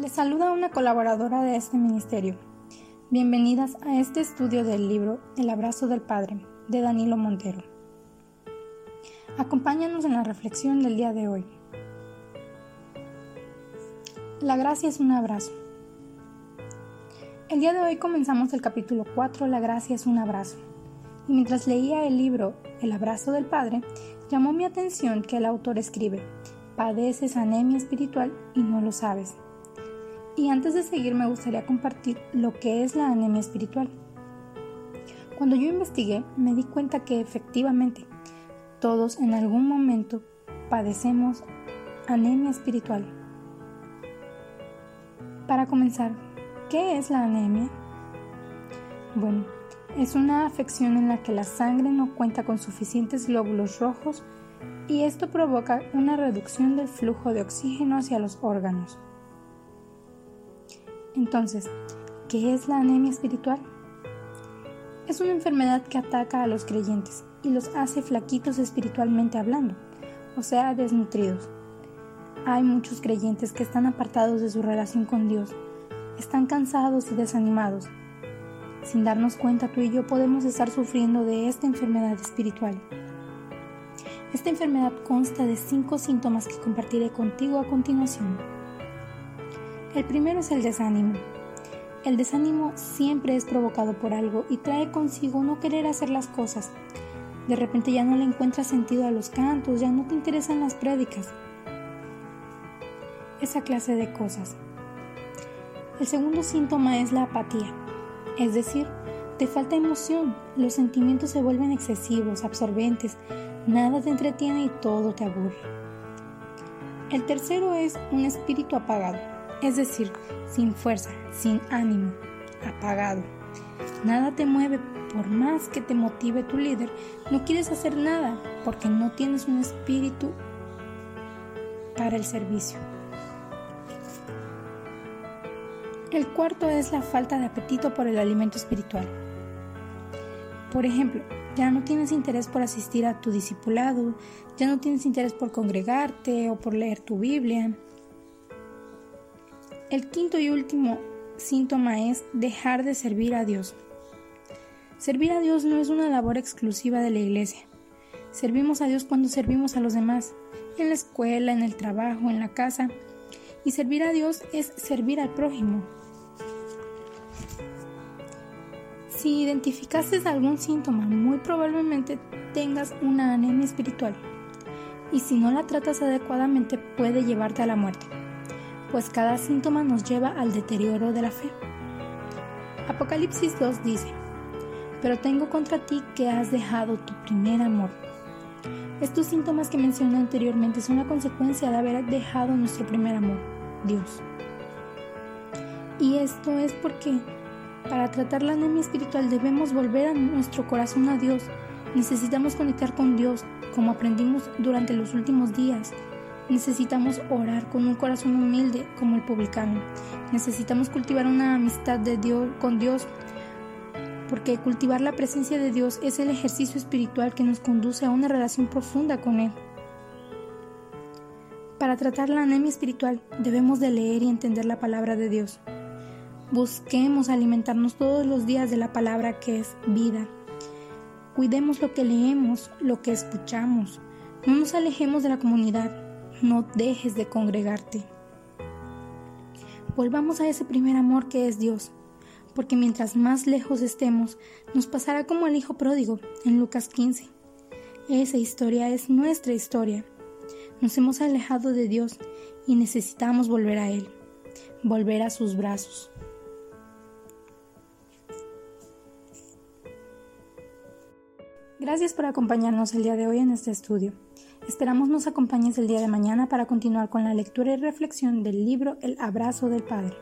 Les saluda una colaboradora de este ministerio. Bienvenidas a este estudio del libro El abrazo del Padre de Danilo Montero. Acompáñanos en la reflexión del día de hoy. La gracia es un abrazo. El día de hoy comenzamos el capítulo 4, La gracia es un abrazo. Y mientras leía el libro El abrazo del Padre, llamó mi atención que el autor escribe, padeces anemia espiritual y no lo sabes. Y antes de seguir me gustaría compartir lo que es la anemia espiritual. Cuando yo investigué me di cuenta que efectivamente todos en algún momento padecemos anemia espiritual. Para comenzar, ¿qué es la anemia? Bueno, es una afección en la que la sangre no cuenta con suficientes glóbulos rojos y esto provoca una reducción del flujo de oxígeno hacia los órganos. Entonces, ¿qué es la anemia espiritual? Es una enfermedad que ataca a los creyentes y los hace flaquitos espiritualmente hablando, o sea, desnutridos. Hay muchos creyentes que están apartados de su relación con Dios, están cansados y desanimados. Sin darnos cuenta, tú y yo podemos estar sufriendo de esta enfermedad espiritual. Esta enfermedad consta de cinco síntomas que compartiré contigo a continuación. El primero es el desánimo. El desánimo siempre es provocado por algo y trae consigo no querer hacer las cosas. De repente ya no le encuentras sentido a los cantos, ya no te interesan las prédicas. Esa clase de cosas. El segundo síntoma es la apatía, es decir, te falta emoción, los sentimientos se vuelven excesivos, absorbentes, nada te entretiene y todo te aburre. El tercero es un espíritu apagado, es decir, sin fuerza, sin ánimo, apagado. Nada te mueve, por más que te motive tu líder, no quieres hacer nada porque no tienes un espíritu para el servicio. El cuarto es la falta de apetito por el alimento espiritual. Por ejemplo, ya no tienes interés por asistir a tu discipulado, ya no tienes interés por congregarte o por leer tu Biblia. El quinto y último síntoma es dejar de servir a Dios. Servir a Dios no es una labor exclusiva de la iglesia. Servimos a Dios cuando servimos a los demás, en la escuela, en el trabajo, en la casa. Y servir a Dios es servir al prójimo, Si identificaste algún síntoma, muy probablemente tengas una anemia espiritual. Y si no la tratas adecuadamente puede llevarte a la muerte, pues cada síntoma nos lleva al deterioro de la fe. Apocalipsis 2 dice, pero tengo contra ti que has dejado tu primer amor. Estos síntomas que mencioné anteriormente son la consecuencia de haber dejado nuestro primer amor, Dios. Y esto es porque para tratar la anemia espiritual debemos volver a nuestro corazón a Dios. Necesitamos conectar con Dios, como aprendimos durante los últimos días. Necesitamos orar con un corazón humilde como el publicano. Necesitamos cultivar una amistad de Dios con Dios, porque cultivar la presencia de Dios es el ejercicio espiritual que nos conduce a una relación profunda con Él. Para tratar la anemia espiritual debemos de leer y entender la palabra de Dios. Busquemos alimentarnos todos los días de la palabra que es vida. Cuidemos lo que leemos, lo que escuchamos. No nos alejemos de la comunidad. No dejes de congregarte. Volvamos a ese primer amor que es Dios, porque mientras más lejos estemos, nos pasará como el Hijo pródigo en Lucas 15. Esa historia es nuestra historia. Nos hemos alejado de Dios y necesitamos volver a Él, volver a sus brazos. Gracias por acompañarnos el día de hoy en este estudio. Esperamos nos acompañes el día de mañana para continuar con la lectura y reflexión del libro El abrazo del Padre.